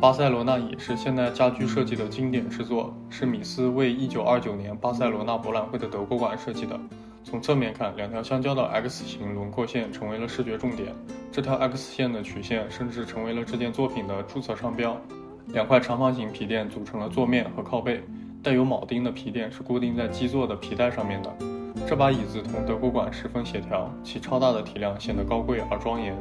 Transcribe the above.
巴塞罗那椅是现代家居设计的经典之作，是米斯为1929年巴塞罗那博览会的德国馆设计的。从侧面看，两条相交的 X 型轮廓线成为了视觉重点。这条 X 线的曲线甚至成为了这件作品的注册商标。两块长方形皮垫组成了座面和靠背，带有铆钉的皮垫是固定在基座的皮带上面的。这把椅子同德国馆十分协调，其超大的体量显得高贵而庄严。